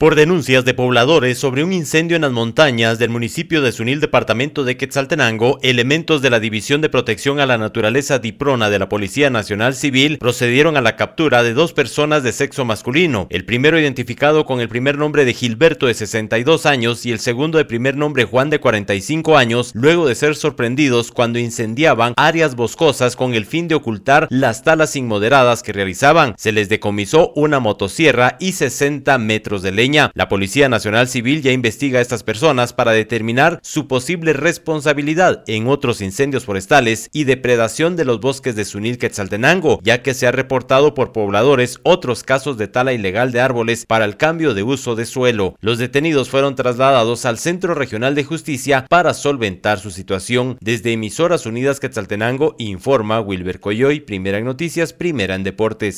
Por denuncias de pobladores sobre un incendio en las montañas del municipio de Sunil, departamento de Quetzaltenango, elementos de la División de Protección a la Naturaleza DIPRONA de la Policía Nacional Civil procedieron a la captura de dos personas de sexo masculino, el primero identificado con el primer nombre de Gilberto de 62 años y el segundo de primer nombre Juan de 45 años, luego de ser sorprendidos cuando incendiaban áreas boscosas con el fin de ocultar las talas inmoderadas que realizaban. Se les decomisó una motosierra y 60 metros de leña la Policía Nacional Civil ya investiga a estas personas para determinar su posible responsabilidad en otros incendios forestales y depredación de los bosques de Sunil Quetzaltenango, ya que se ha reportado por pobladores otros casos de tala ilegal de árboles para el cambio de uso de suelo. Los detenidos fueron trasladados al Centro Regional de Justicia para solventar su situación. Desde Emisoras Unidas Quetzaltenango informa Wilber Coyoy, primera en noticias, primera en deportes.